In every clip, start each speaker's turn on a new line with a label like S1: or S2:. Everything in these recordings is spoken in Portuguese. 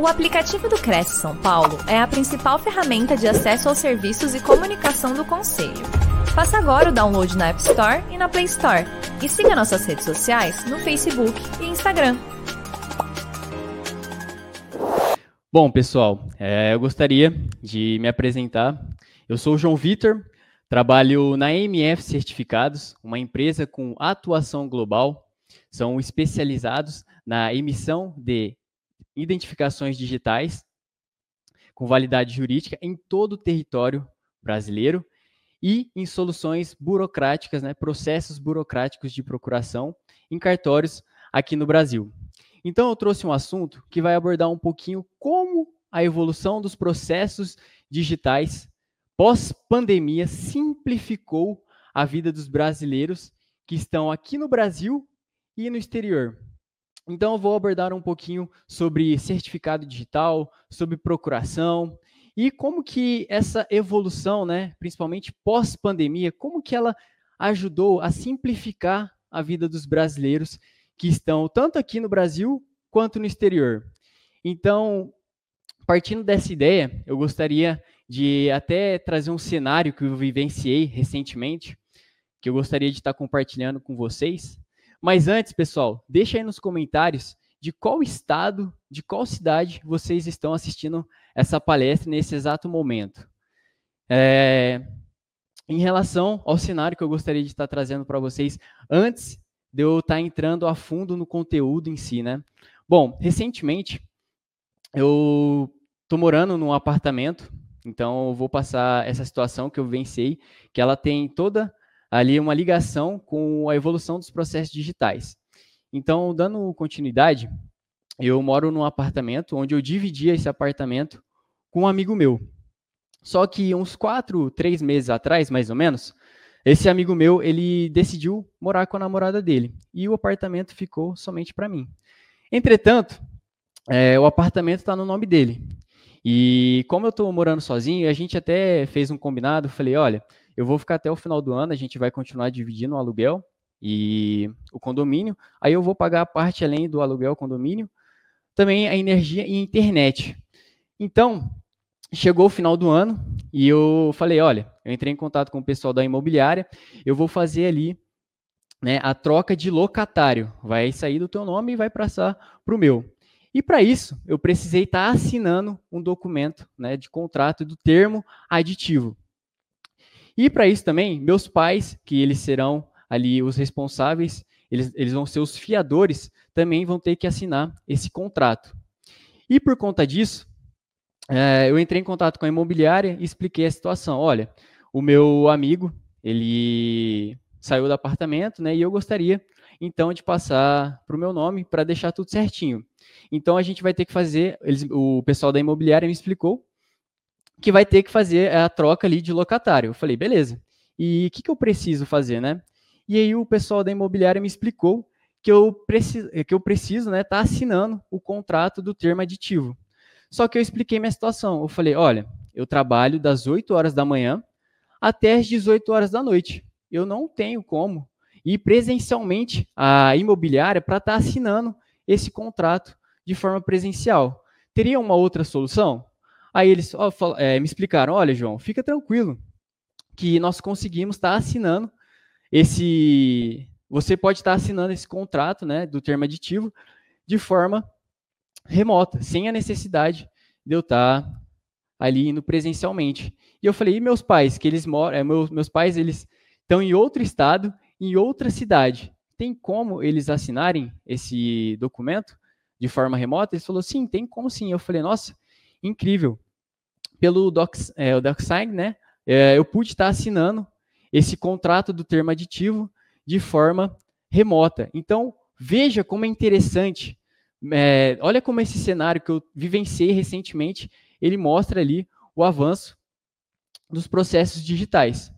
S1: O aplicativo do Cresce São Paulo é a principal ferramenta de acesso aos serviços e comunicação do Conselho. Faça agora o download na App Store e na Play Store. E siga nossas redes sociais no Facebook e Instagram.
S2: Bom, pessoal, é, eu gostaria de me apresentar. Eu sou o João Vitor, trabalho na MF Certificados, uma empresa com atuação global. São especializados na emissão de identificações digitais com validade jurídica em todo o território brasileiro e em soluções burocráticas, né, processos burocráticos de procuração em cartórios aqui no Brasil. Então eu trouxe um assunto que vai abordar um pouquinho como a evolução dos processos digitais pós-pandemia simplificou a vida dos brasileiros que estão aqui no Brasil e no exterior. Então, eu vou abordar um pouquinho sobre certificado digital, sobre procuração e como que essa evolução, né, principalmente pós-pandemia, como que ela ajudou a simplificar a vida dos brasileiros que estão tanto aqui no Brasil quanto no exterior. Então, partindo dessa ideia, eu gostaria de até trazer um cenário que eu vivenciei recentemente, que eu gostaria de estar compartilhando com vocês. Mas antes, pessoal, deixa aí nos comentários de qual estado, de qual cidade vocês estão assistindo essa palestra nesse exato momento. É, em relação ao cenário que eu gostaria de estar trazendo para vocês antes de eu estar entrando a fundo no conteúdo em si, né? Bom, recentemente eu estou morando num apartamento, então eu vou passar essa situação que eu vencei, que ela tem toda ali uma ligação com a evolução dos processos digitais. Então, dando continuidade, eu moro num apartamento onde eu dividia esse apartamento com um amigo meu. Só que uns quatro, três meses atrás, mais ou menos, esse amigo meu ele decidiu morar com a namorada dele e o apartamento ficou somente para mim. Entretanto, é, o apartamento está no nome dele. E como eu estou morando sozinho, a gente até fez um combinado. Falei, olha, eu vou ficar até o final do ano, a gente vai continuar dividindo o aluguel e o condomínio. Aí eu vou pagar a parte além do aluguel, condomínio, também a energia e a internet. Então, chegou o final do ano e eu falei, olha, eu entrei em contato com o pessoal da imobiliária, eu vou fazer ali né, a troca de locatário. Vai sair do teu nome e vai passar para o meu. E para isso, eu precisei estar tá assinando um documento né, de contrato do termo aditivo. E para isso também, meus pais, que eles serão ali os responsáveis, eles, eles vão ser os fiadores, também vão ter que assinar esse contrato. E por conta disso, é, eu entrei em contato com a imobiliária e expliquei a situação. Olha, o meu amigo, ele saiu do apartamento, né? E eu gostaria, então, de passar para o meu nome para deixar tudo certinho. Então, a gente vai ter que fazer, eles, o pessoal da imobiliária me explicou que vai ter que fazer a troca ali de locatário. Eu falei, beleza. E o que, que eu preciso fazer, né? E aí o pessoal da imobiliária me explicou que eu preciso, que eu preciso, né, tá assinando o contrato do termo aditivo. Só que eu expliquei minha situação. Eu falei, olha, eu trabalho das 8 horas da manhã até as 18 horas da noite. Eu não tenho como ir presencialmente à imobiliária para estar tá assinando esse contrato de forma presencial. Teria uma outra solução? Aí eles ó, é, me explicaram: olha, João, fica tranquilo, que nós conseguimos estar tá assinando esse. Você pode estar tá assinando esse contrato né, do termo aditivo de forma remota, sem a necessidade de eu estar tá ali indo presencialmente. E eu falei, e meus pais, que eles moram, é, meus, meus pais, eles estão em outro estado, em outra cidade. Tem como eles assinarem esse documento de forma remota? Ele falou, sim, tem como sim. Eu falei, nossa, incrível. Pelo Docs, é, o DocSign, né, é, eu pude estar assinando esse contrato do termo aditivo de forma remota. Então, veja como é interessante. É, olha como esse cenário que eu vivenciei recentemente, ele mostra ali o avanço dos processos digitais.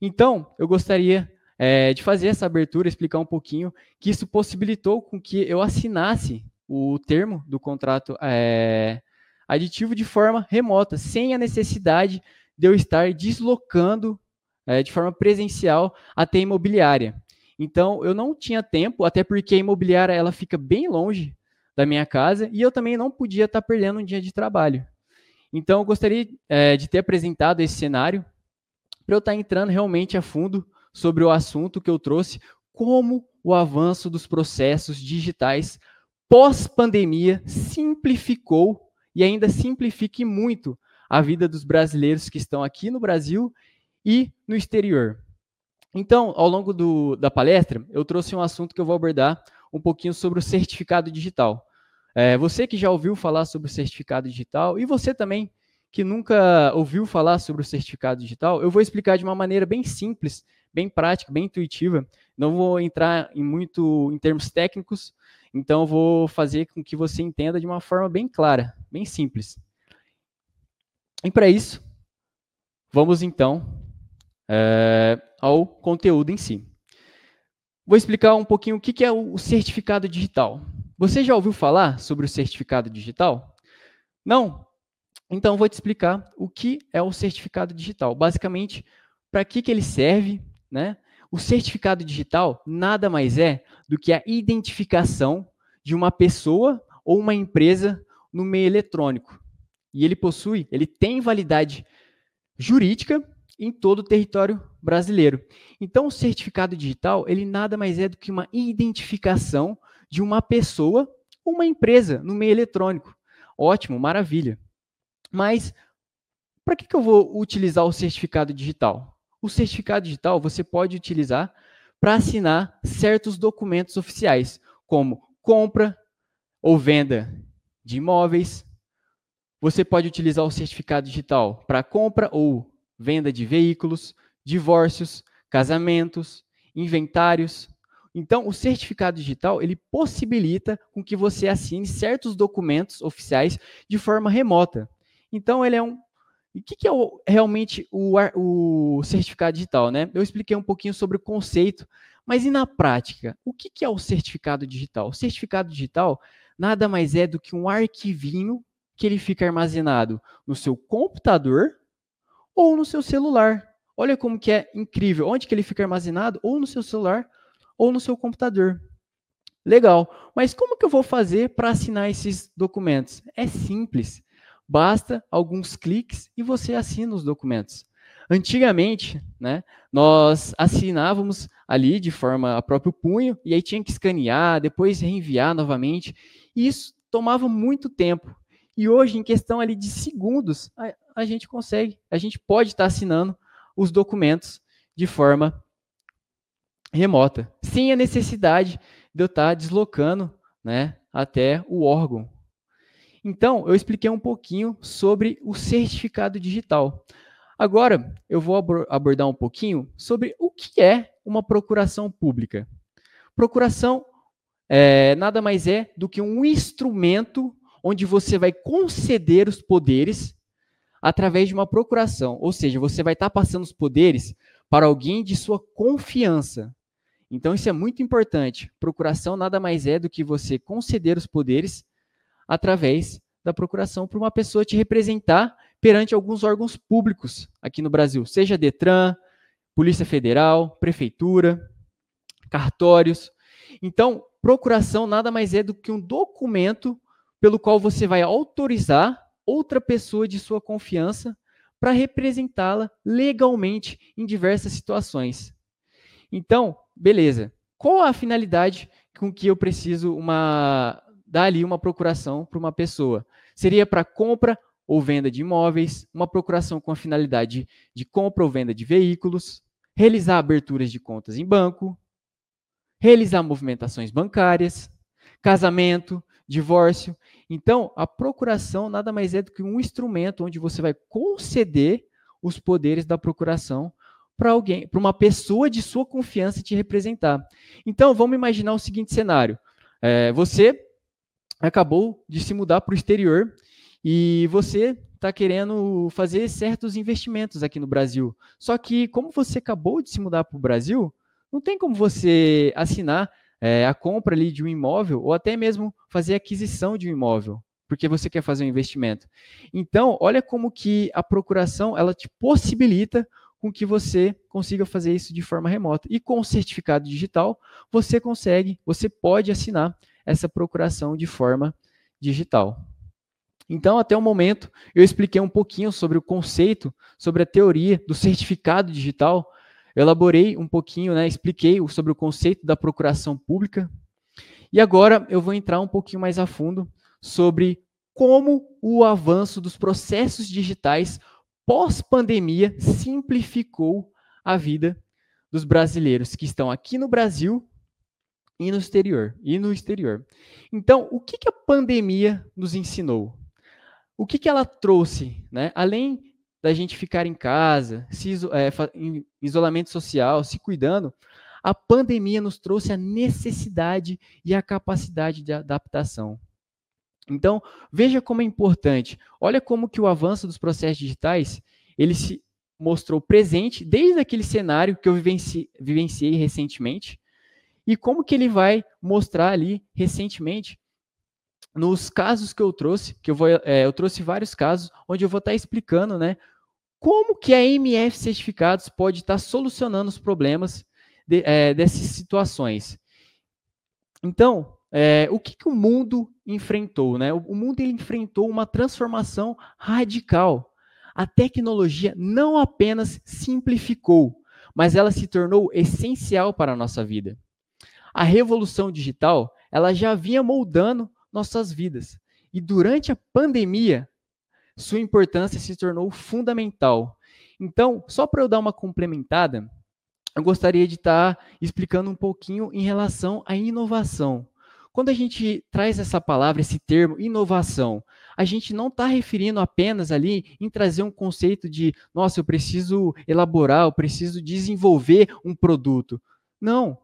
S2: Então, eu gostaria é, de fazer essa abertura, explicar um pouquinho que isso possibilitou com que eu assinasse o termo do contrato é, aditivo de forma remota, sem a necessidade de eu estar deslocando é, de forma presencial até a imobiliária. Então, eu não tinha tempo, até porque a imobiliária ela fica bem longe da minha casa e eu também não podia estar perdendo um dia de trabalho. Então, eu gostaria é, de ter apresentado esse cenário para eu estar entrando realmente a fundo sobre o assunto que eu trouxe, como o avanço dos processos digitais pós-pandemia simplificou e ainda simplifique muito a vida dos brasileiros que estão aqui no Brasil e no exterior. Então, ao longo do, da palestra, eu trouxe um assunto que eu vou abordar um pouquinho sobre o certificado digital. É, você que já ouviu falar sobre o certificado digital e você também que nunca ouviu falar sobre o certificado digital, eu vou explicar de uma maneira bem simples, bem prática, bem intuitiva. Não vou entrar em muito em termos técnicos, então vou fazer com que você entenda de uma forma bem clara, bem simples. E para isso, vamos então é, ao conteúdo em si. Vou explicar um pouquinho o que é o certificado digital. Você já ouviu falar sobre o certificado digital? Não? Então vou te explicar o que é o certificado digital. Basicamente, para que, que ele serve, né? O certificado digital nada mais é do que a identificação de uma pessoa ou uma empresa no meio eletrônico. E ele possui, ele tem validade jurídica em todo o território brasileiro. Então, o certificado digital, ele nada mais é do que uma identificação de uma pessoa ou uma empresa no meio eletrônico. Ótimo, maravilha. Mas para que, que eu vou utilizar o certificado digital? O certificado digital você pode utilizar para assinar certos documentos oficiais, como compra ou venda de imóveis. Você pode utilizar o certificado digital para compra ou venda de veículos, divórcios, casamentos, inventários, então, o certificado digital, ele possibilita com que você assine certos documentos oficiais de forma remota. Então, ele é um... E o que, que é o, realmente o, o, certificado digital? Né? Eu expliquei um pouquinho sobre o conceito, mas e na prática? O que, que é o certificado digital? O certificado digital nada mais é do que um arquivinho que ele fica armazenado no seu computador ou no seu celular. Olha como que é incrível. Onde que ele fica armazenado? Ou no seu celular ou no seu computador. Legal, mas como que eu vou fazer para assinar esses documentos? É simples, basta alguns cliques e você assina os documentos. Antigamente, né, nós assinávamos ali de forma a próprio punho e aí tinha que escanear, depois reenviar novamente. E isso tomava muito tempo. E hoje, em questão ali de segundos, a, a gente consegue, a gente pode estar assinando os documentos de forma remota, sem a necessidade de eu estar deslocando né, até o órgão. Então, eu expliquei um pouquinho sobre o certificado digital. Agora, eu vou abordar um pouquinho sobre o que é uma procuração pública. Procuração é, nada mais é do que um instrumento onde você vai conceder os poderes através de uma procuração. Ou seja, você vai estar passando os poderes para alguém de sua confiança. Então, isso é muito importante. Procuração nada mais é do que você conceder os poderes através da procuração para uma pessoa te representar perante alguns órgãos públicos aqui no Brasil, seja Detran, Polícia Federal, Prefeitura, cartórios. Então, procuração nada mais é do que um documento pelo qual você vai autorizar outra pessoa de sua confiança para representá-la legalmente em diversas situações. Então, beleza. Qual a finalidade com que eu preciso uma dar ali uma procuração para uma pessoa? Seria para compra ou venda de imóveis, uma procuração com a finalidade de compra ou venda de veículos, realizar aberturas de contas em banco, realizar movimentações bancárias, casamento, divórcio. Então, a procuração nada mais é do que um instrumento onde você vai conceder os poderes da procuração para alguém, para uma pessoa de sua confiança te representar. Então, vamos imaginar o seguinte cenário: é, você acabou de se mudar para o exterior e você está querendo fazer certos investimentos aqui no Brasil. Só que, como você acabou de se mudar para o Brasil, não tem como você assinar é, a compra ali de um imóvel ou até mesmo fazer aquisição de um imóvel, porque você quer fazer um investimento. Então, olha como que a procuração ela te possibilita com que você consiga fazer isso de forma remota. E com o certificado digital, você consegue, você pode assinar essa procuração de forma digital. Então, até o momento, eu expliquei um pouquinho sobre o conceito, sobre a teoria do certificado digital. Eu elaborei um pouquinho, né, expliquei sobre o conceito da procuração pública. E agora eu vou entrar um pouquinho mais a fundo sobre como o avanço dos processos digitais pós-pandemia simplificou a vida dos brasileiros que estão aqui no Brasil e no exterior. E no exterior. Então, o que, que a pandemia nos ensinou? O que, que ela trouxe? Né? Além da gente ficar em casa, se, é, em isolamento social, se cuidando, a pandemia nos trouxe a necessidade e a capacidade de adaptação. Então, veja como é importante. Olha como que o avanço dos processos digitais, ele se mostrou presente desde aquele cenário que eu vivenci, vivenciei recentemente, e como que ele vai mostrar ali recentemente nos casos que eu trouxe, que eu vou, é, eu trouxe vários casos onde eu vou estar explicando, né, como que a MF Certificados pode estar solucionando os problemas de, é, dessas situações. Então, é, o que, que, o mundo enfrentou? Né? O, o mundo enfrentou uma transformação radical. A tecnologia não apenas simplificou, mas ela se tornou essencial para a nossa vida. A revolução digital ela já vinha moldando nossas vidas. E durante a pandemia, sua importância se tornou fundamental. Então, só para eu dar uma complementada, eu gostaria de estar tá explicando um pouquinho em relação à inovação. Quando a gente traz essa palavra, esse termo, inovação, a gente não está referindo apenas ali em trazer um conceito de, nossa, eu preciso elaborar, eu preciso desenvolver um produto. Não.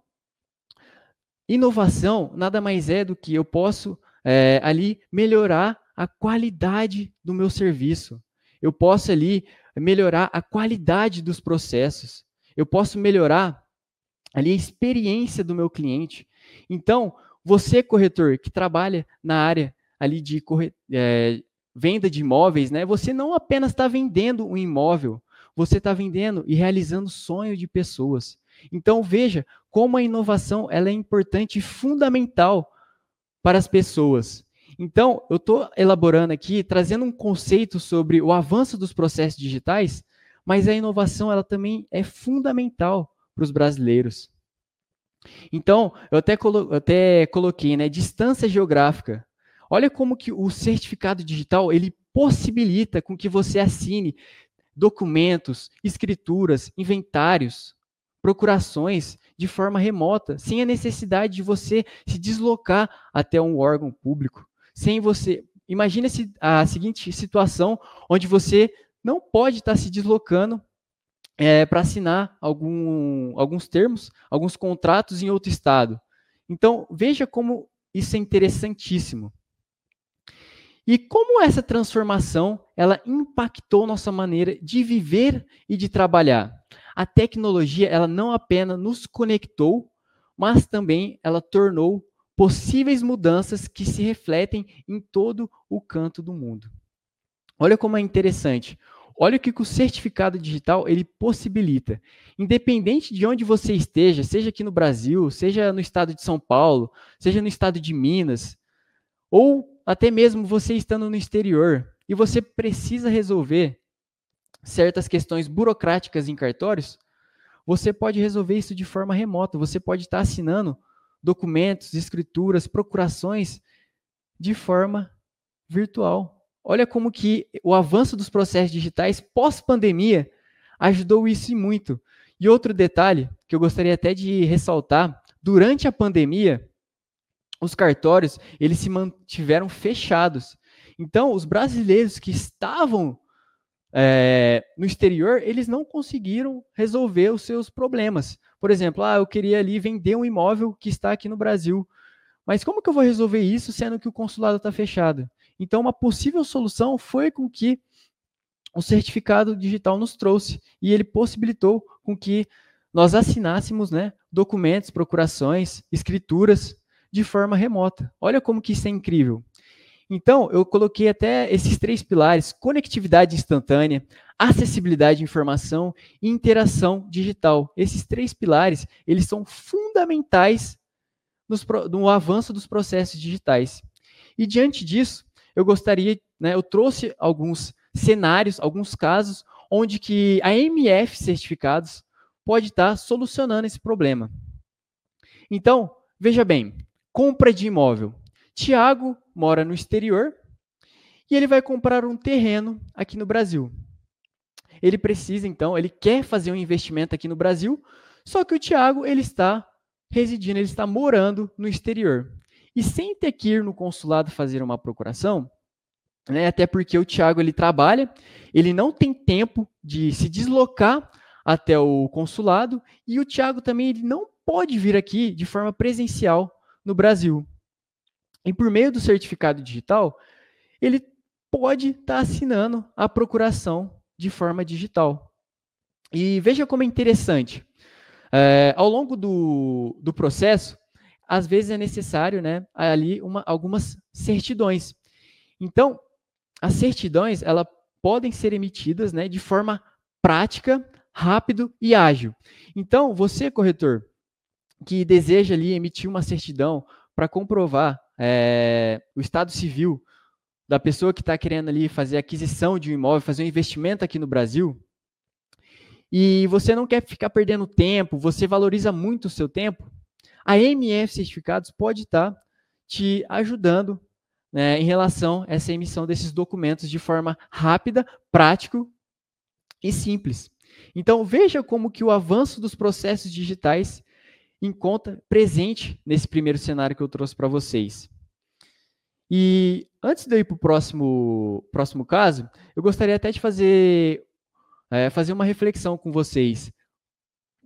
S2: Inovação nada mais é do que eu posso é, ali melhorar a qualidade do meu serviço. Eu posso ali melhorar a qualidade dos processos. Eu posso melhorar ali a experiência do meu cliente. Então, você, corretor, que trabalha na área ali de corre... é, venda de imóveis, né? Você não apenas está vendendo um imóvel, você está vendendo e realizando sonho de pessoas. Então veja como a inovação ela é importante e fundamental para as pessoas. Então eu estou elaborando aqui, trazendo um conceito sobre o avanço dos processos digitais, mas a inovação ela também é fundamental para os brasileiros. Então, eu até, colo até coloquei, né, distância geográfica. Olha como que o certificado digital, ele possibilita com que você assine documentos, escrituras, inventários, procurações de forma remota, sem a necessidade de você se deslocar até um órgão público, sem você Imagine a seguinte situação onde você não pode estar se deslocando é, para assinar algum, alguns termos, alguns contratos em outro estado. Então, veja como isso é interessantíssimo. E como essa transformação ela impactou nossa maneira de viver e de trabalhar. A tecnologia ela não apenas nos conectou, mas também ela tornou possíveis mudanças que se refletem em todo o canto do mundo. Olha como é interessante. Olha o que o certificado digital ele possibilita. Independente de onde você esteja, seja aqui no Brasil, seja no estado de São Paulo, seja no estado de Minas, ou até mesmo você estando no exterior, e você precisa resolver certas questões burocráticas em cartórios, você pode resolver isso de forma remota. Você pode estar assinando documentos, escrituras, procurações de forma virtual. Olha como que o avanço dos processos digitais pós-pandemia ajudou isso muito. E outro detalhe que eu gostaria até de ressaltar, durante a pandemia, os cartórios, eles se mantiveram fechados. Então, os brasileiros que estavam é, no exterior, eles não conseguiram resolver os seus problemas. Por exemplo, ah, eu queria ali vender um imóvel que está aqui no Brasil. Mas como que eu vou resolver isso sendo que o consulado está fechado? Então, uma possível solução foi com que o certificado digital nos trouxe e ele possibilitou com que nós assinássemos né, documentos, procurações, escrituras de forma remota. Olha como que isso é incrível. Então, eu coloquei até esses três pilares: conectividade instantânea, acessibilidade de informação e interação digital. Esses três pilares, eles são fundamentais nos, no avanço dos processos digitais. E diante disso, eu gostaria, né, eu trouxe alguns cenários, alguns casos onde que a MF certificados pode estar solucionando esse problema. Então, veja bem, compra de imóvel. Tiago mora no exterior e ele vai comprar um terreno aqui no Brasil. Ele precisa, então, ele quer fazer um investimento aqui no Brasil, só que o Tiago, ele está residindo, ele está morando no exterior. E sem ter que ir no consulado fazer uma procuração, né, até porque o Tiago ele trabalha, ele não tem tempo de se deslocar até o consulado e o Tiago também ele não pode vir aqui de forma presencial no Brasil. E por meio do certificado digital, ele pode estar tá assinando a procuração de forma digital. E veja como é interessante. É, ao longo do, do processo, às vezes é necessário né, ali uma, algumas certidões. Então, as certidões elas podem ser emitidas né, de forma prática, rápido e ágil. Então, você, corretor, que deseja ali emitir uma certidão para comprovar é, o estado civil da pessoa que está querendo ali fazer aquisição de um imóvel, fazer um investimento aqui no Brasil, e você não quer ficar perdendo tempo, você valoriza muito o seu tempo, a MF Certificados pode estar tá te ajudando né, em relação a essa emissão desses documentos de forma rápida, prático e simples. Então veja como que o avanço dos processos digitais encontra presente nesse primeiro cenário que eu trouxe para vocês. E antes de eu ir para o próximo, próximo caso, eu gostaria até de fazer, é, fazer uma reflexão com vocês.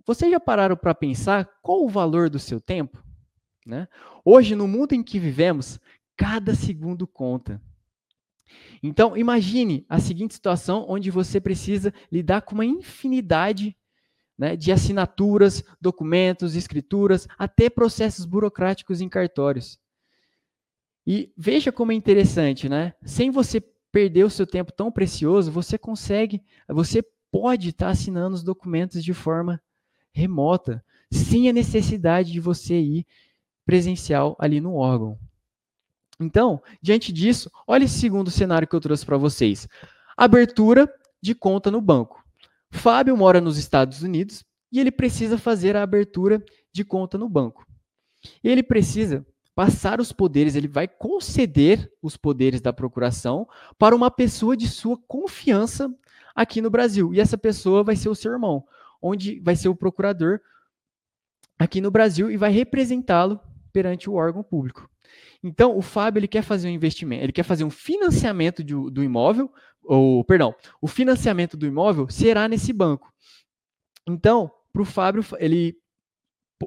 S2: Vocês já pararam para pensar qual o valor do seu tempo? Né? Hoje, no mundo em que vivemos, cada segundo conta. Então, imagine a seguinte situação onde você precisa lidar com uma infinidade né, de assinaturas, documentos, escrituras, até processos burocráticos em cartórios. E veja como é interessante, né? Sem você perder o seu tempo tão precioso, você consegue, você pode estar assinando os documentos de forma remota, sem a necessidade de você ir presencial ali no órgão. Então, diante disso, olha esse segundo cenário que eu trouxe para vocês. Abertura de conta no banco. Fábio mora nos Estados Unidos e ele precisa fazer a abertura de conta no banco. Ele precisa passar os poderes, ele vai conceder os poderes da procuração para uma pessoa de sua confiança aqui no Brasil. E essa pessoa vai ser o seu irmão, onde vai ser o procurador aqui no Brasil e vai representá-lo perante o órgão público. Então, o Fábio ele quer fazer um investimento, ele quer fazer um financiamento de, do imóvel, ou, perdão, o financiamento do imóvel será nesse banco. Então, para o Fábio, ele,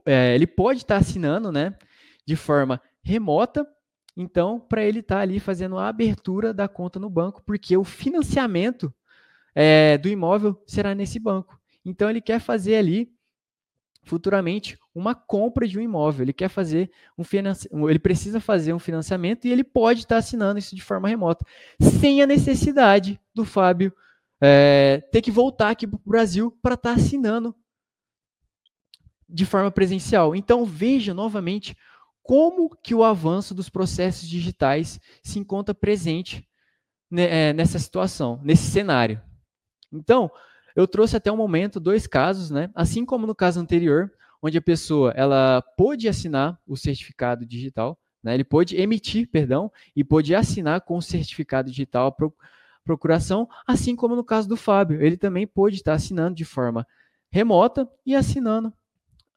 S2: é, ele pode estar tá assinando né, de forma remota, então, para ele estar tá ali fazendo a abertura da conta no banco, porque o financiamento é, do imóvel será nesse banco. Então, ele quer fazer ali futuramente uma compra de um imóvel. Ele quer fazer um financiamento, ele precisa fazer um financiamento e ele pode estar assinando isso de forma remota, sem a necessidade do Fábio é, ter que voltar aqui para o Brasil para estar assinando de forma presencial. Então veja novamente como que o avanço dos processos digitais se encontra presente né, nessa situação, nesse cenário. Então, eu trouxe até o momento dois casos, né? Assim como no caso anterior, onde a pessoa ela pôde assinar o certificado digital, né? Ele pôde emitir, perdão, e pôde assinar com o certificado digital a procuração, assim como no caso do Fábio, ele também pôde estar assinando de forma remota e assinando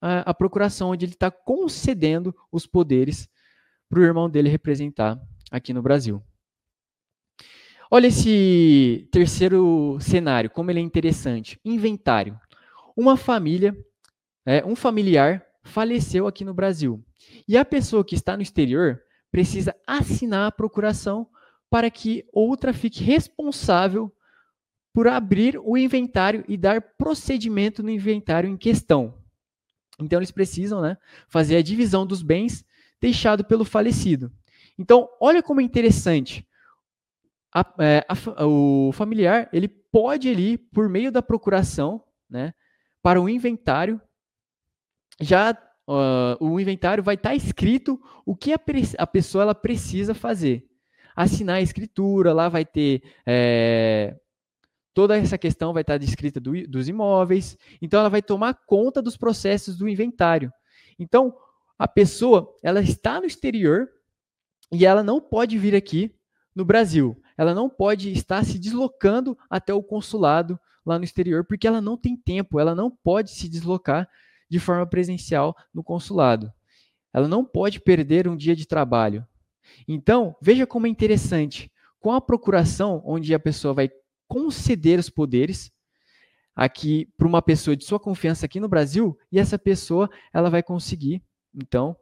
S2: a, procuração, onde ele está concedendo os poderes para o irmão dele representar aqui no Brasil. Olha esse terceiro cenário, como ele é interessante. Inventário. Uma família, é, um familiar faleceu aqui no Brasil. E a pessoa que está no exterior precisa assinar a procuração para que outra fique responsável por abrir o inventário e dar procedimento no inventário em questão. Então eles precisam né, fazer a divisão dos bens deixado pelo falecido. Então, olha como é interessante a, é, a, o familiar ele pode ali, por meio da procuração, né, para o inventário, já uh, o inventário vai estar tá escrito o que a, pessoa ela precisa fazer. Assinar a escritura, lá vai ter é, toda essa questão vai estar descrita do, dos imóveis. Então, ela vai tomar conta dos processos do inventário. Então, a pessoa ela está no exterior e ela não pode vir aqui no Brasil. Ela não pode estar se deslocando até o consulado lá no exterior, porque ela não tem tempo, ela não pode se deslocar de forma presencial no consulado. Ela não pode perder um dia de trabalho. Então, veja como é interessante. Com a procuração, onde a pessoa vai conceder os poderes aqui para uma pessoa de sua confiança aqui no Brasil, e essa pessoa ela vai conseguir, então,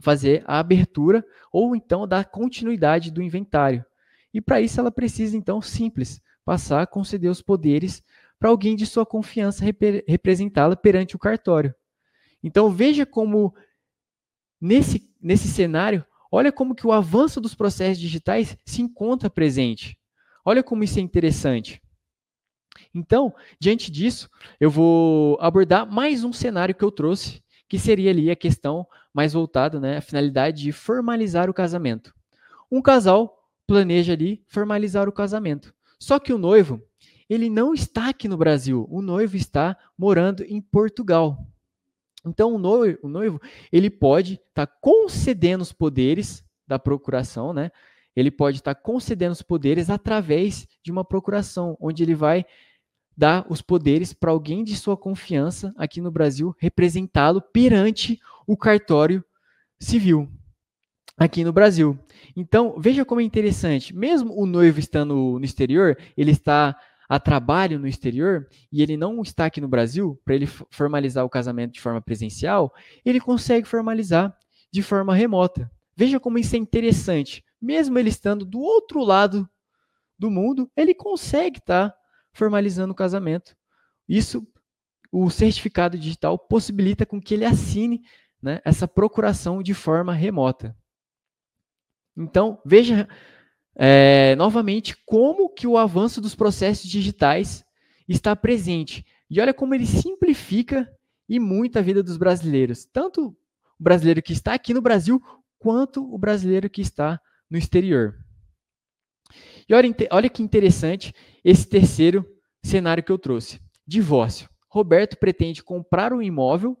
S2: fazer a abertura ou então dar continuidade do inventário. E para isso ela precisa, então, simples, passar a conceder os poderes para alguém de sua confiança rep representá-la perante o cartório. Então veja como nesse, nesse cenário, olha como que o avanço dos processos digitais se encontra presente. Olha como isso é interessante. Então, diante disso, eu vou abordar mais um cenário que eu trouxe, que seria ali a questão mais voltada, né, a finalidade de formalizar o casamento. Um casal planeja ali formalizar o casamento. Só que o noivo, ele não está aqui no Brasil, o noivo está morando em Portugal. Então o noivo, o noivo ele pode estar tá concedendo os poderes da procuração, né? Ele pode estar concedendo os poderes através de uma procuração, onde ele vai dar os poderes para alguém de sua confiança aqui no Brasil representá-lo perante o cartório civil aqui no Brasil. Então, veja como é interessante. Mesmo o noivo estando no exterior, ele está a trabalho no exterior e ele não está aqui no Brasil para ele formalizar o casamento de forma presencial, ele consegue formalizar de forma remota. Veja como isso é interessante. Mesmo ele estando do outro lado do mundo, ele consegue estar tá formalizando o casamento. Isso, o certificado digital possibilita com que ele assine né, essa procuração de forma remota. Então, veja é, novamente como que o avanço dos processos digitais está presente. E olha como ele simplifica e muito a vida dos brasileiros. Tanto o brasileiro que está aqui no Brasil, quanto o brasileiro que está no exterior. E olha, olha que interessante esse terceiro cenário que eu trouxe. Divórcio. Roberto pretende comprar um imóvel,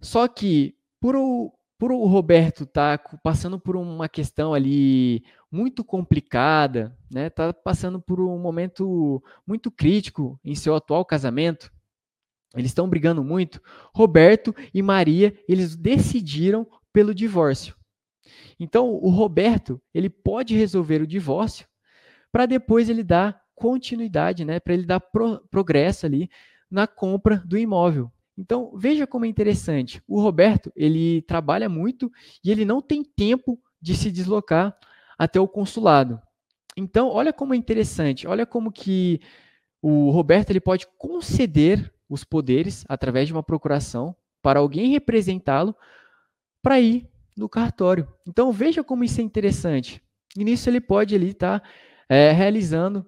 S2: só que por o, por o Roberto tá passando por uma questão ali muito complicada, né? Tá passando por um momento muito crítico em seu atual casamento. Eles estão brigando muito. Roberto e Maria, eles decidiram pelo divórcio. Então, o Roberto, ele pode resolver o divórcio para depois ele dar continuidade, né? Para ele dar pro, progresso ali na compra do imóvel. Então, veja como é interessante. O Roberto, ele trabalha muito e ele não tem tempo de se deslocar até o consulado. Então, olha como é interessante. Olha como que o Roberto ele pode conceder os poderes através de uma procuração para alguém representá-lo para ir no cartório. Então, veja como isso é interessante. E nisso ele pode ali estar tá, é, realizando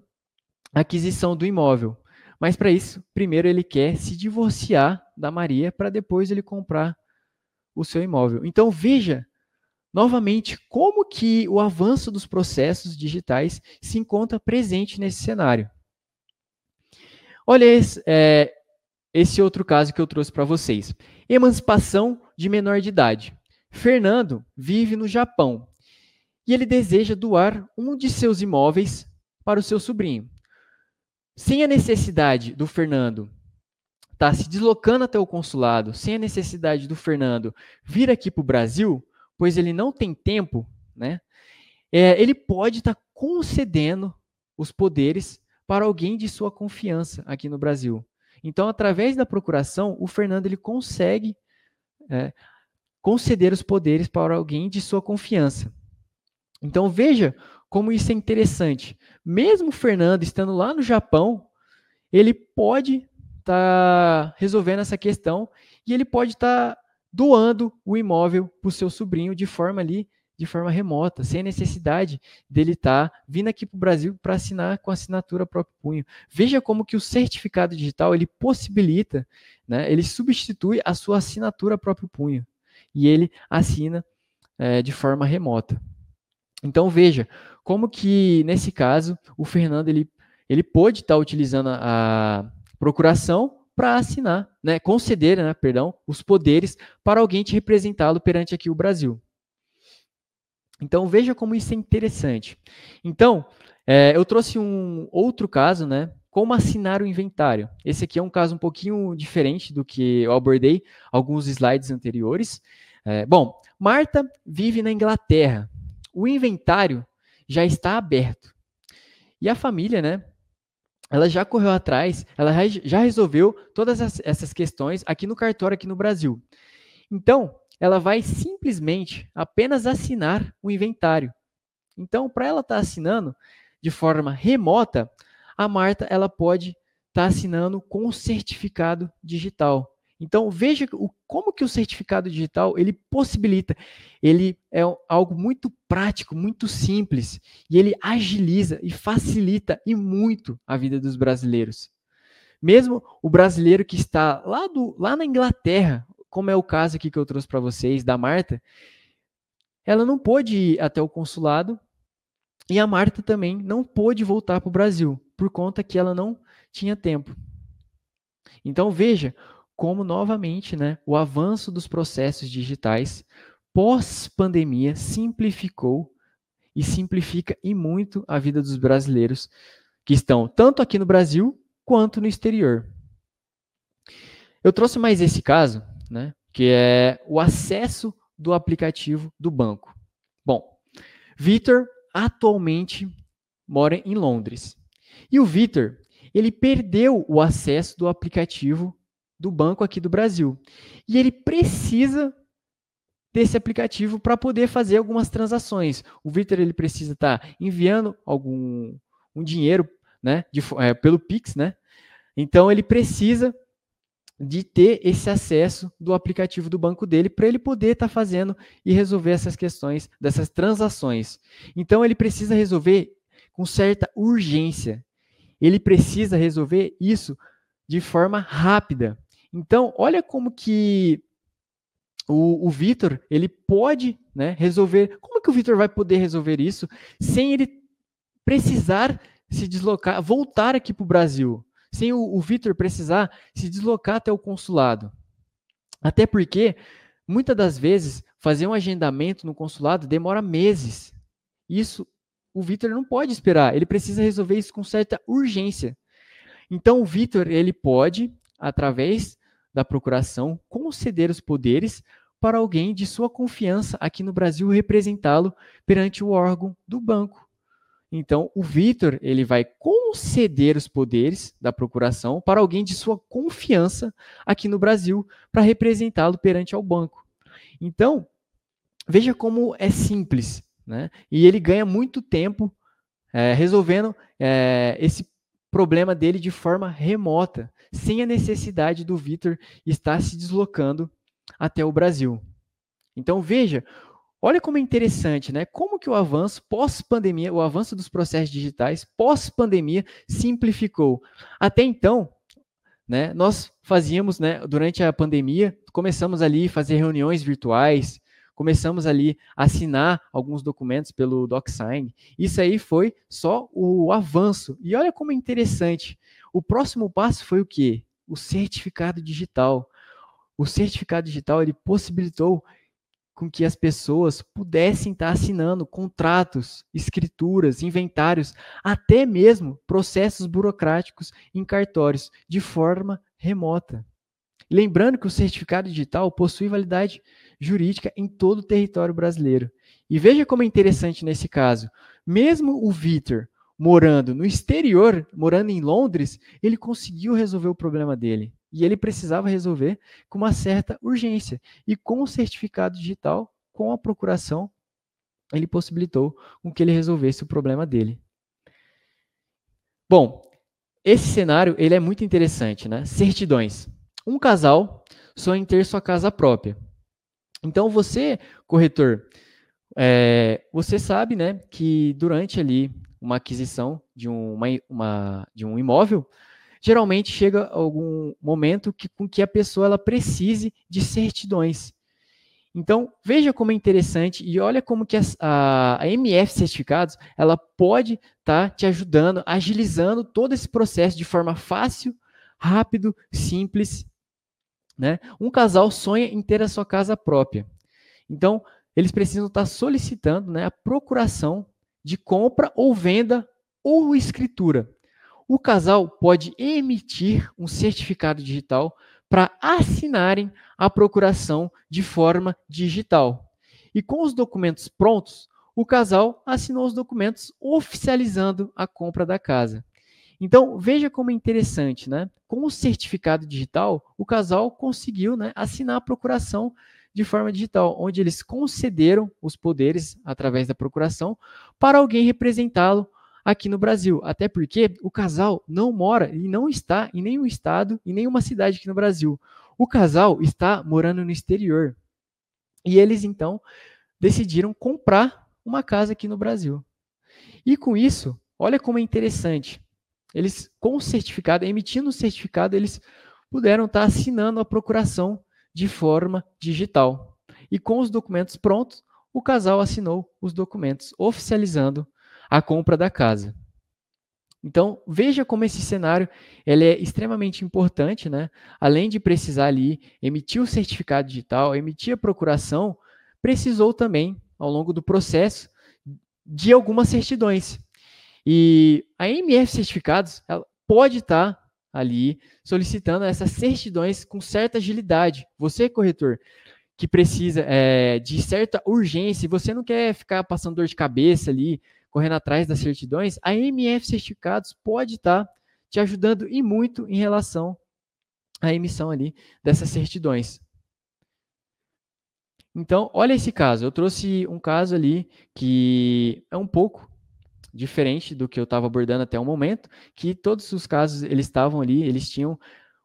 S2: a aquisição do imóvel. Mas para isso, primeiro ele quer se divorciar da Maria para depois ele comprar o seu imóvel. Então veja novamente como que o avanço dos processos digitais se encontra presente nesse cenário. Olha esse, é, esse outro caso que eu trouxe para vocês. Emancipação de menor de idade. Fernando vive no Japão e ele deseja doar um de seus imóveis para o seu sobrinho sem a necessidade do Fernando estar tá se deslocando até o consulado, sem a necessidade do Fernando vir aqui para o Brasil, pois ele não tem tempo, né? É, ele pode estar tá concedendo os poderes para alguém de sua confiança aqui no Brasil. Então, através da procuração, o Fernando ele consegue é, conceder os poderes para alguém de sua confiança. Então, veja como isso é interessante. Mesmo Fernando estando lá no Japão, ele pode estar tá resolvendo essa questão e ele pode estar tá doando o imóvel para o seu sobrinho de forma ali, de forma remota, sem necessidade dele estar tá vindo aqui para o Brasil para assinar com assinatura próprio punho. Veja como que o certificado digital ele possibilita né, ele substitui a sua assinatura próprio punho e ele assina é, de forma remota. Então veja como que nesse caso o Fernando ele, ele pôde estar utilizando a procuração para assinar, né, conceder, né, perdão, os poderes para alguém te representá-lo perante aqui o Brasil. Então veja como isso é interessante. Então é, eu trouxe um outro caso, né? Como assinar o inventário. Esse aqui é um caso um pouquinho diferente do que eu abordei alguns slides anteriores. É, bom, Marta vive na Inglaterra. O inventário já está aberto. E a família, né? Ela já correu atrás, ela já resolveu todas essas questões aqui no cartório, aqui no Brasil. Então, ela vai simplesmente apenas assinar o inventário. Então, para ela estar tá assinando, de forma remota, a Marta ela pode estar tá assinando com o certificado digital. Então veja o, como que o certificado digital ele possibilita, ele é algo muito prático, muito simples e ele agiliza e facilita e muito a vida dos brasileiros. Mesmo o brasileiro que está lá, do, lá na Inglaterra, como é o caso aqui que eu trouxe para vocês da Marta, ela não pôde ir até o consulado e a Marta também não pôde voltar para o Brasil, por conta que ela não tinha tempo. Então veja como novamente né, o avanço dos processos digitais pós-pandemia simplificou e simplifica e muito a vida dos brasileiros que estão tanto aqui no Brasil quanto no exterior. Eu trouxe mais esse caso, né, que é o acesso do aplicativo do banco. Bom, Vitor atualmente mora em Londres. E o Vitor, ele perdeu o acesso do aplicativo do banco aqui do Brasil. E ele precisa desse aplicativo para poder fazer algumas transações. O Vitor ele precisa estar tá enviando algum um dinheiro, né, de, é, pelo Pix, né? Então ele precisa de ter esse acesso do aplicativo do banco dele para ele poder estar tá fazendo e resolver essas questões dessas transações. Então ele precisa resolver com certa urgência. Ele precisa resolver isso de forma rápida. Então, olha como que o, o Vitor ele pode né, resolver. Como que o Vitor vai poder resolver isso sem ele precisar se deslocar, voltar aqui para o Brasil? sem o, o Vitor precisar se deslocar até o consulado. Até porque, muitas das vezes, fazer um agendamento no consulado demora meses. Isso o Vitor não pode esperar, ele precisa resolver isso com certa urgência. Então, o Vitor, ele pode, através da procuração, conceder os poderes para alguém de sua confiança aqui no Brasil representá-lo perante o órgão do banco. Então, o Vitor ele vai conceder os poderes da procuração para alguém de sua confiança aqui no Brasil para representá-lo perante ao banco. Então, veja como é simples, né? E ele ganha muito tempo é, resolvendo é, esse problema dele de forma remota, sem a necessidade do Vitor estar se deslocando até o Brasil. Então veja Olha como é interessante, né? Como que o avanço pós-pandemia, o avanço dos processos digitais pós-pandemia simplificou. Até então, né, nós fazíamos, né, durante a pandemia, começamos ali a fazer reuniões virtuais, começamos ali a assinar alguns documentos pelo DocSign. Isso aí foi só o avanço. E olha como é interessante. O próximo passo foi o quê? O certificado digital. O certificado digital ele possibilitou com que as pessoas pudessem estar assinando contratos, escrituras, inventários, até mesmo processos burocráticos em cartórios de forma remota. Lembrando que o certificado digital possui validade jurídica em todo o território brasileiro. E veja como é interessante nesse caso. Mesmo o Vitor morando no exterior, morando em Londres, ele conseguiu resolver o problema dele. E ele precisava resolver com uma certa urgência. E com o certificado digital, com a procuração, ele possibilitou com que ele resolvesse o problema dele. Bom, esse cenário ele é muito interessante, né? Certidões. Um casal sonha em ter sua casa própria. Então você, corretor, é, você sabe, né, que durante ali uma aquisição de, uma, uma, de um imóvel, geralmente chega algum momento que, com que a pessoa ela precise de certidões. Então, veja como é interessante e olha como que a, a, a MF Certificados ela pode estar tá te ajudando, agilizando todo esse processo de forma fácil, rápido, simples. Né? Um casal sonha em ter a sua casa própria. Então, eles precisam estar tá solicitando né, a procuração de compra ou venda ou escritura. O casal pode emitir um certificado digital para assinarem a procuração de forma digital. E com os documentos prontos, o casal assinou os documentos oficializando a compra da casa. Então, veja como é interessante, né? Com o certificado digital, o casal conseguiu né, assinar a procuração de forma digital, onde eles concederam os poderes através da procuração para alguém representá-lo aqui no Brasil. Até porque o casal não mora e não está em nenhum estado, em nenhuma cidade aqui no Brasil. O casal está morando no exterior. E eles então decidiram comprar uma casa aqui no Brasil. E com isso, olha como é interessante. Eles, com o certificado, emitindo o certificado, eles puderam estar assinando a procuração de forma digital. E com os documentos prontos, o casal assinou os documentos, oficializando a compra da casa. Então, veja como esse cenário ele é extremamente importante, né? Além de precisar ali emitir o certificado digital, emitir a procuração, precisou também, ao longo do processo, de algumas certidões. E a MF Certificados pode estar tá ali solicitando essas certidões com certa agilidade. Você, corretor, que precisa é, de certa urgência, você não quer ficar passando dor de cabeça ali, correndo atrás das certidões, a MF Certificados pode estar tá te ajudando e muito em relação à emissão ali dessas certidões. Então, olha esse caso. Eu trouxe um caso ali que é um pouco diferente do que eu estava abordando até o momento, que todos os casos eles estavam ali, eles tinham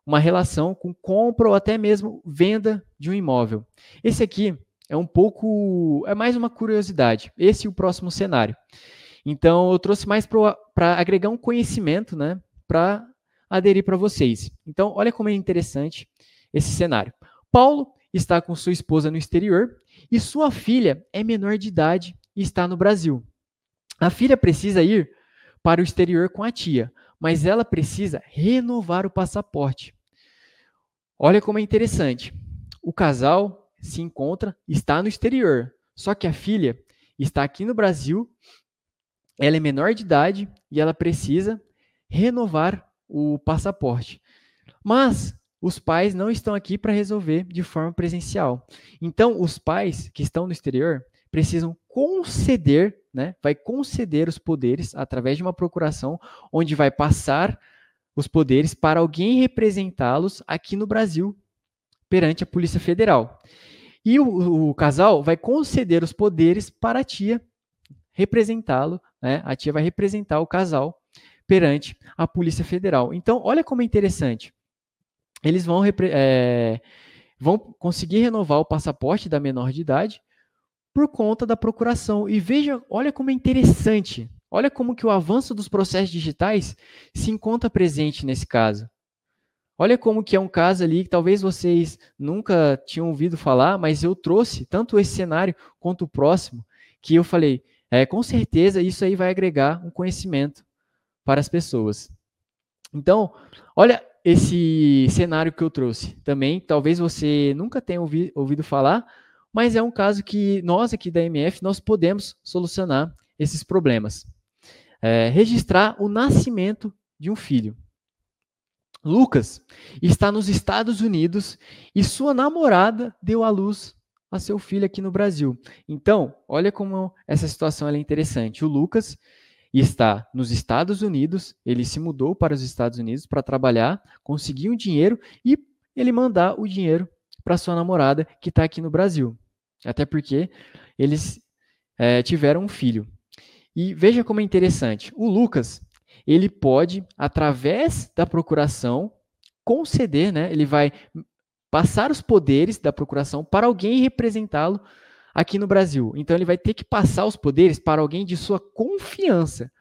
S2: uma relação com compra ou até mesmo venda de um imóvel. Esse aqui é um pouco, é mais uma curiosidade. Esse é o próximo cenário. Então, eu trouxe mais para agregar um conhecimento, né, para aderir para vocês. Então, olha como é interessante esse cenário. Paulo está com sua esposa no exterior e sua filha é menor de idade e está no Brasil. A filha precisa ir para o exterior com a tia, mas ela precisa renovar o passaporte. Olha como é interessante. O casal se encontra, está no exterior, só que a filha está aqui no Brasil ela é menor de idade e ela precisa renovar o passaporte. Mas os pais não estão aqui para resolver de forma presencial. Então, os pais que estão no exterior precisam conceder, né? Vai conceder os poderes através de uma procuração, onde vai passar os poderes para alguém representá-los aqui no Brasil perante a Polícia Federal. E o, o casal vai conceder os poderes para a tia representá-lo né, a tia vai representar o casal perante a Polícia Federal. Então, olha como é interessante. Eles vão, é, vão conseguir renovar o passaporte da menor de idade por conta da procuração. E veja, olha como é interessante. Olha como que o avanço dos processos digitais se encontra presente nesse caso. Olha como que é um caso ali que talvez vocês nunca tinham ouvido falar, mas eu trouxe tanto esse cenário quanto o próximo, que eu falei, é, com certeza isso aí vai agregar um conhecimento para as pessoas. Então, olha esse cenário que eu trouxe. Também, talvez você nunca tenha ouvi, ouvido falar, mas é um caso que nós aqui da MF, nós podemos solucionar esses problemas. É, registrar o nascimento de um filho. Lucas está nos Estados Unidos e sua namorada deu à luz a seu filho aqui no Brasil. Então, olha como essa situação é interessante. O Lucas está nos Estados Unidos, ele se mudou para os Estados Unidos para trabalhar, conseguir um dinheiro e ele mandar o dinheiro para sua namorada que está aqui no Brasil. Até porque eles é, tiveram um filho. E veja como é interessante. O Lucas, ele pode, através da procuração, conceder, né? Ele vai passar os poderes da procuração para alguém representá-lo aqui no Brasil. Então ele vai ter que passar os poderes para alguém de sua confiança.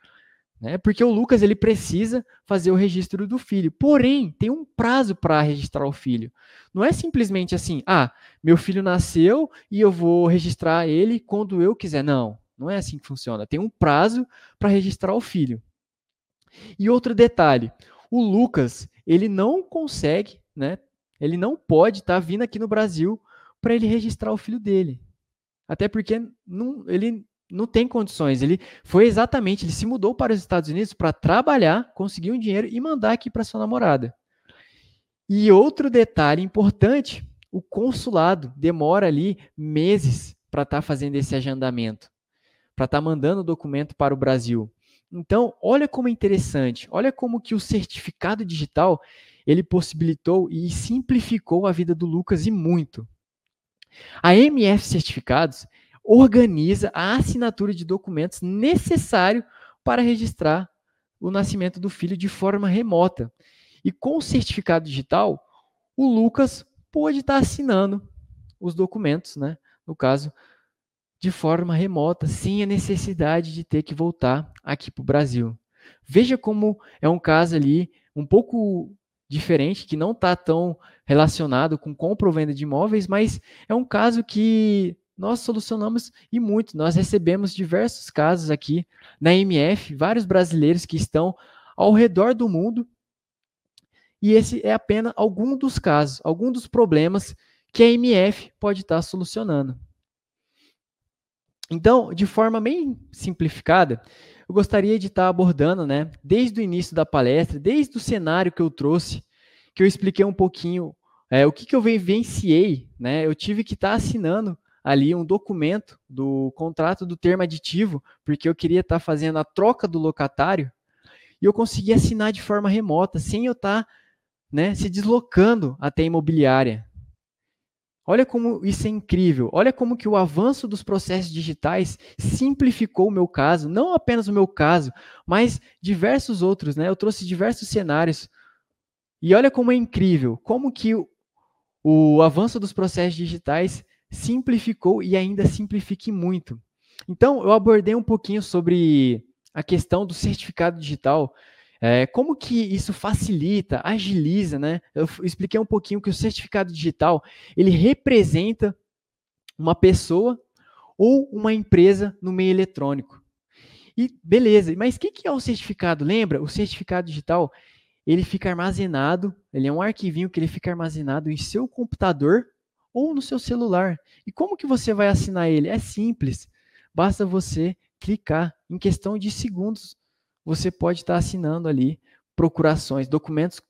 S2: Né? Porque o Lucas ele precisa fazer o registro do filho. Porém, tem um prazo para registrar o filho. Não é simplesmente assim, ah, meu filho nasceu e eu vou registrar ele quando eu quiser. Não, não é assim que funciona. Tem um prazo para registrar o filho. E outro detalhe, o Lucas, ele não consegue, né? Ele não pode estar tá vindo aqui no Brasil para ele registrar o filho dele. Até porque não, ele não tem condições. Ele foi exatamente, ele se mudou para os Estados Unidos para trabalhar, conseguir um dinheiro e mandar aqui para sua namorada. E outro detalhe importante, o consulado demora ali meses para estar tá fazendo esse agendamento, para estar tá mandando o documento para o Brasil. Então, olha como é interessante, olha como que o certificado digital ele possibilitou e simplificou a vida do Lucas e muito. A MF Certificados organiza a assinatura de documentos necessário para registrar o nascimento do filho de forma remota. E com o certificado digital, o Lucas pode estar assinando os documentos, né? No caso, de forma remota, sem a necessidade de ter que voltar aqui para o Brasil. Veja como é um caso ali um pouco diferente, que não está tão relacionado com compra ou venda de imóveis, mas é um caso que nós solucionamos e muito. Nós recebemos diversos casos aqui na MF, vários brasileiros que estão ao redor do mundo. E esse é apenas algum dos casos, algum dos problemas que a MF pode estar solucionando. Então, de forma bem simplificada, eu gostaria de estar abordando, né, desde o início da palestra, desde o cenário que eu trouxe, que eu expliquei um pouquinho é, o que, que eu vivenciei, né, eu tive que estar assinando ali um documento do contrato do termo aditivo, porque eu queria estar fazendo a troca do locatário, e eu consegui assinar de forma remota, sem eu estar né, se deslocando até a imobiliária. Olha como isso é incrível. Olha como que o avanço dos processos digitais simplificou o meu caso, não apenas o meu caso, mas diversos outros, né? Eu trouxe diversos cenários. E olha como é incrível, como que o, o avanço dos processos digitais simplificou e ainda simplifique muito. Então, eu abordei um pouquinho sobre a questão do certificado digital, é, como que isso facilita, agiliza, né? Eu expliquei um pouquinho que o certificado digital ele representa uma pessoa ou uma empresa no meio eletrônico. E beleza, mas o que, que é o certificado? Lembra? O certificado digital ele fica armazenado, ele é um arquivinho que ele fica armazenado em seu computador ou no seu celular. E como que você vai assinar ele? É simples. Basta você clicar em questão de segundos você pode estar assinando ali procurações, documentos,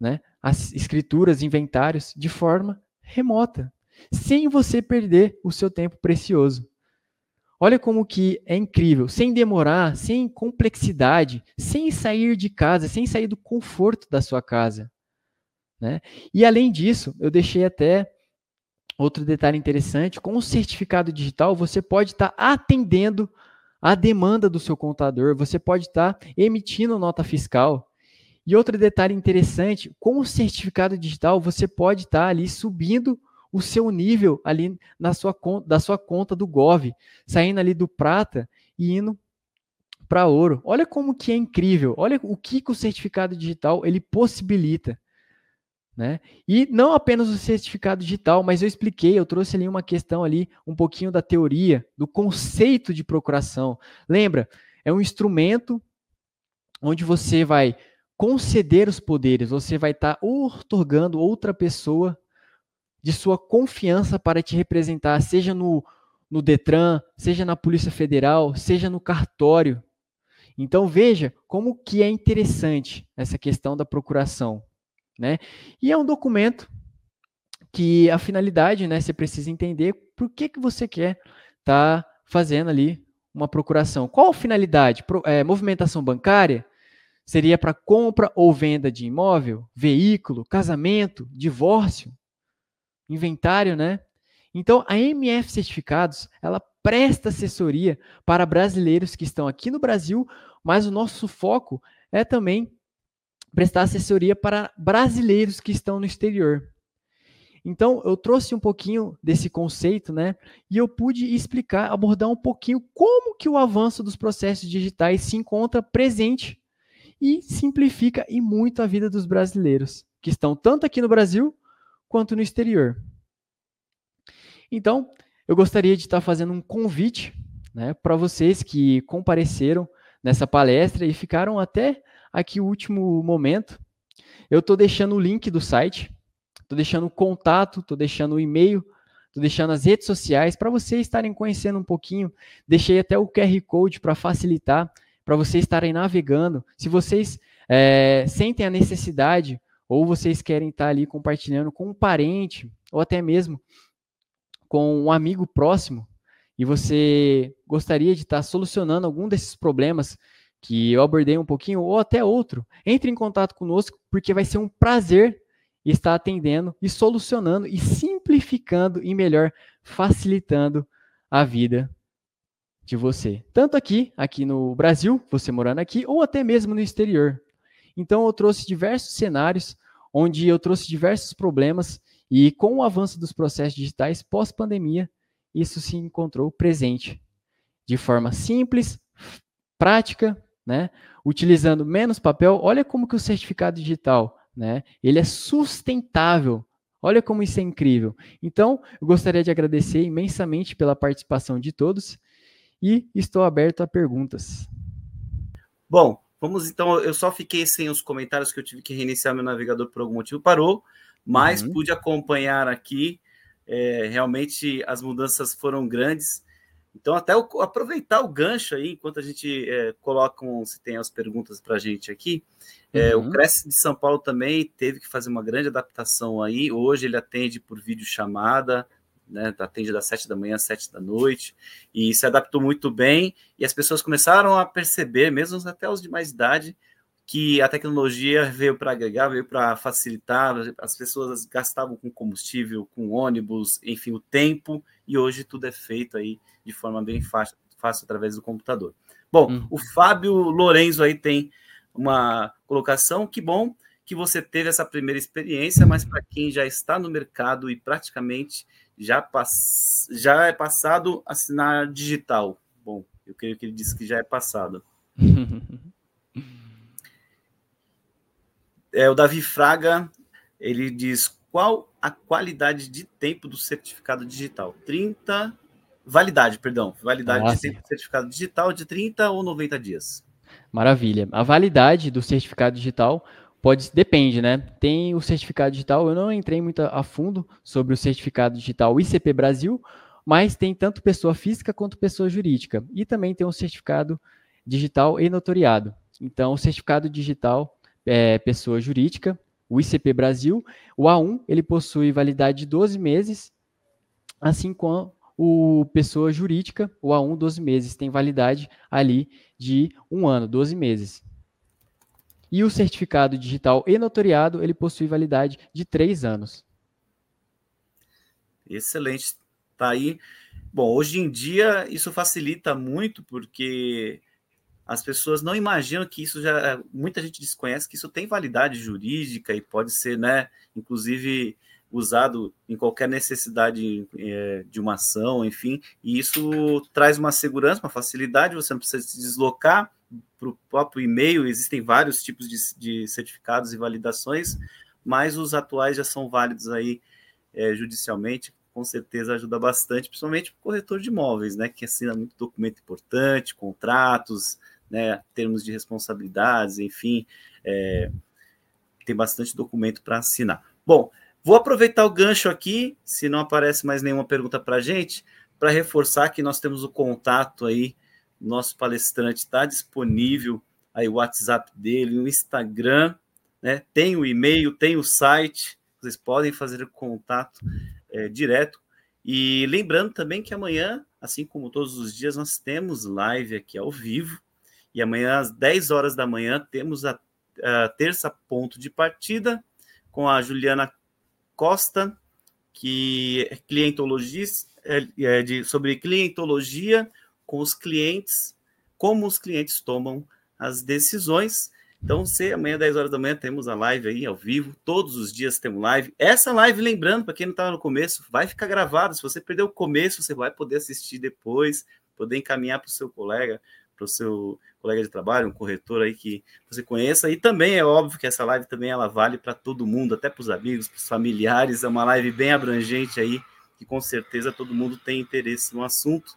S2: né, as escrituras, inventários de forma remota, sem você perder o seu tempo precioso. Olha como que é incrível, sem demorar, sem complexidade, sem sair de casa, sem sair do conforto da sua casa. Né? E além disso, eu deixei até outro detalhe interessante: com o certificado digital, você pode estar atendendo a demanda do seu contador, você pode estar tá emitindo nota fiscal. E outro detalhe interessante, com o certificado digital, você pode estar tá ali subindo o seu nível ali na sua conta, da sua conta do Gov, saindo ali do prata e indo para ouro. Olha como que é incrível. Olha o que, que o certificado digital ele possibilita. Né? E não apenas o certificado digital, mas eu expliquei, eu trouxe ali uma questão ali, um pouquinho da teoria, do conceito de procuração. Lembra? É um instrumento onde você vai conceder os poderes, você vai estar tá otorgando outra pessoa de sua confiança para te representar, seja no, no Detran, seja na Polícia Federal, seja no cartório. Então veja como que é interessante essa questão da procuração. Né? E é um documento que a finalidade, né, você precisa entender por que, que você quer estar tá fazendo ali uma procuração. Qual finalidade? Pro, é, movimentação bancária? Seria para compra ou venda de imóvel, veículo, casamento, divórcio, inventário, né? Então, a MF Certificados, ela presta assessoria para brasileiros que estão aqui no Brasil, mas o nosso foco é também prestar assessoria para brasileiros que estão no exterior. Então, eu trouxe um pouquinho desse conceito, né? E eu pude explicar, abordar um pouquinho como que o avanço dos processos digitais se encontra presente e simplifica e muito a vida dos brasileiros, que estão tanto aqui no Brasil quanto no exterior. Então, eu gostaria de estar fazendo um convite né, para vocês que compareceram nessa palestra e ficaram até aqui o último momento. Eu estou deixando o link do site Estou deixando o contato, estou deixando o e-mail, estou deixando as redes sociais para vocês estarem conhecendo um pouquinho. Deixei até o QR Code para facilitar, para vocês estarem navegando. Se vocês é, sentem a necessidade ou vocês querem estar ali compartilhando com um parente ou até mesmo com um amigo próximo e você gostaria de estar solucionando algum desses problemas que eu abordei um pouquinho ou até outro, entre em contato conosco porque vai ser um prazer e está atendendo e solucionando e simplificando e melhor facilitando a vida de você. Tanto aqui, aqui no Brasil, você morando aqui, ou até mesmo no exterior. Então eu trouxe diversos cenários onde eu trouxe diversos problemas e com o avanço dos processos digitais pós-pandemia, isso se encontrou presente de forma simples, prática, né? Utilizando menos papel. Olha como que o certificado digital né? Ele é sustentável. Olha como isso é incrível. Então, eu gostaria de agradecer imensamente pela participação de todos e estou aberto a perguntas.
S3: Bom, vamos então. Eu só fiquei sem os comentários que eu tive que reiniciar meu navegador por algum motivo, parou, mas uhum. pude acompanhar aqui. É, realmente as mudanças foram grandes. Então, até o, aproveitar o gancho aí, enquanto a gente é, coloca, um, se tem as perguntas para a gente aqui, é, uhum. o Cresce de São Paulo também teve que fazer uma grande adaptação aí. Hoje ele atende por videochamada, né, atende das sete da manhã às sete da noite, e se adaptou muito bem, e as pessoas começaram a perceber, mesmo até os de mais idade, que a tecnologia veio para agregar, veio para facilitar, as pessoas gastavam com combustível, com ônibus, enfim, o tempo, e hoje tudo é feito aí de forma bem fácil, fácil através do computador. Bom, uhum. o Fábio Lorenzo aí tem uma colocação, que bom que você teve essa primeira experiência, mas para quem já está no mercado e praticamente já, pass... já é passado assinar digital. Bom, eu creio que ele disse que já é passado. é, o Davi Fraga, ele diz qual a qualidade de tempo do certificado digital? 30 validade, perdão, validade Nossa. de tempo do certificado digital de 30 ou 90 dias.
S2: Maravilha. A validade do certificado digital pode depende, né? Tem o certificado digital, eu não entrei muito a fundo sobre o certificado digital ICP Brasil, mas tem tanto pessoa física quanto pessoa jurídica. E também tem o certificado digital e notoriado. Então, o certificado digital é pessoa jurídica, o ICP Brasil, o A1, ele possui validade de 12 meses, assim como o pessoa jurídica, o A1, 12 meses, tem validade ali de um ano, 12 meses. E o certificado digital e notoriado, ele possui validade de três anos.
S3: Excelente. Tá aí. Bom, hoje em dia isso facilita muito porque as pessoas não imaginam que isso já muita gente desconhece que isso tem validade jurídica e pode ser, né, inclusive usado em qualquer necessidade é, de uma ação, enfim, e isso traz uma segurança, uma facilidade, você não precisa se deslocar para o próprio e-mail, existem vários tipos de, de, certificados e validações, mas os atuais já são válidos aí é, judicialmente, com certeza ajuda bastante, principalmente o corretor de imóveis, né, que assina muito documento importante, contratos, né, termos de responsabilidades, enfim, é, tem bastante documento para assinar. Bom, Vou aproveitar o gancho aqui, se não aparece mais nenhuma pergunta para a gente, para reforçar que nós temos o contato aí, nosso palestrante está disponível, aí o WhatsApp dele, o Instagram, né? tem o e-mail, tem o site, vocês podem fazer contato é, direto. E lembrando também que amanhã, assim como todos os dias, nós temos live aqui ao vivo, e amanhã às 10 horas da manhã temos a, a terça ponto de partida com a Juliana Costa, que é clientologista, é, é de, sobre clientologia com os clientes, como os clientes tomam as decisões. Então, se amanhã, 10 horas da manhã, temos a live aí ao vivo. Todos os dias temos live. Essa live, lembrando, para quem não estava no começo, vai ficar gravado. Se você perdeu o começo, você vai poder assistir depois, poder encaminhar para o seu colega, para o seu colega de trabalho, um corretor aí que você conheça. E também é óbvio que essa live também ela vale para todo mundo, até para os amigos, para os familiares. É uma live bem abrangente aí, que com certeza todo mundo tem interesse no assunto,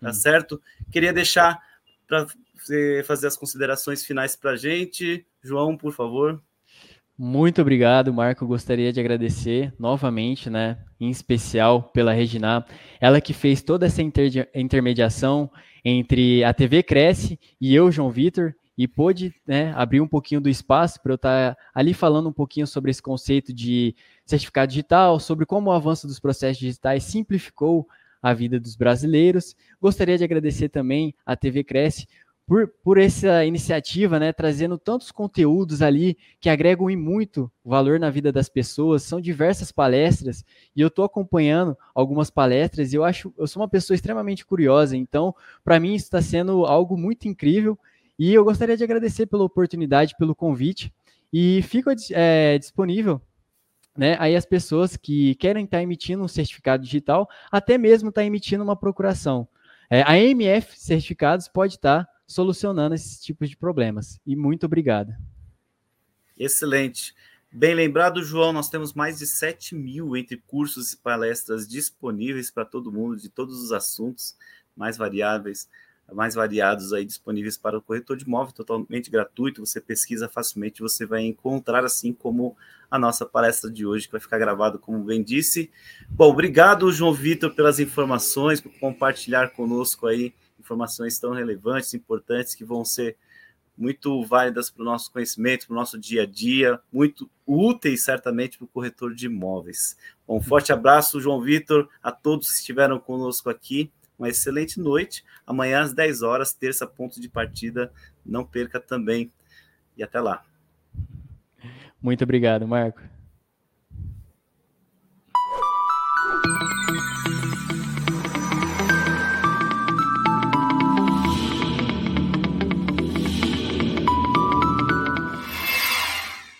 S3: tá hum. certo? Queria deixar para você fazer as considerações finais para a gente. João, por favor.
S2: Muito obrigado, Marco. Gostaria de agradecer novamente, né, em especial pela Regina, ela que fez toda essa inter intermediação entre a TV Cresce e eu, João Vitor, e pôde né, abrir um pouquinho do espaço para eu estar tá ali falando um pouquinho sobre esse conceito de certificado digital, sobre como o avanço dos processos digitais simplificou a vida dos brasileiros. Gostaria de agradecer também à TV Cresce por, por essa iniciativa, né, trazendo tantos conteúdos ali que agregam em muito valor na vida das pessoas. São diversas palestras e eu estou acompanhando algumas palestras e eu acho, eu sou uma pessoa extremamente curiosa, então para mim está sendo algo muito incrível e eu gostaria de agradecer pela oportunidade, pelo convite e fico é, disponível né, aí as pessoas que querem estar tá emitindo um certificado digital, até mesmo estar tá emitindo uma procuração. É, a MF Certificados pode estar tá solucionando esses tipos de problemas. E muito obrigado.
S3: Excelente. Bem lembrado, João, nós temos mais de 7 mil entre cursos e palestras disponíveis para todo mundo, de todos os assuntos mais variáveis, mais variados aí disponíveis para o corretor de imóvel, totalmente gratuito. Você pesquisa facilmente, você vai encontrar, assim como a nossa palestra de hoje, que vai ficar gravado, como bem disse. Bom, obrigado, João Vitor, pelas informações, por compartilhar conosco aí informações tão relevantes, importantes, que vão ser muito válidas para o nosso conhecimento, para o nosso dia a dia, muito úteis, certamente, para o corretor de imóveis. Um forte abraço, João Vitor, a todos que estiveram conosco aqui. Uma excelente noite. Amanhã às 10 horas, terça, ponto de partida. Não perca também. E até lá.
S2: Muito obrigado, Marco.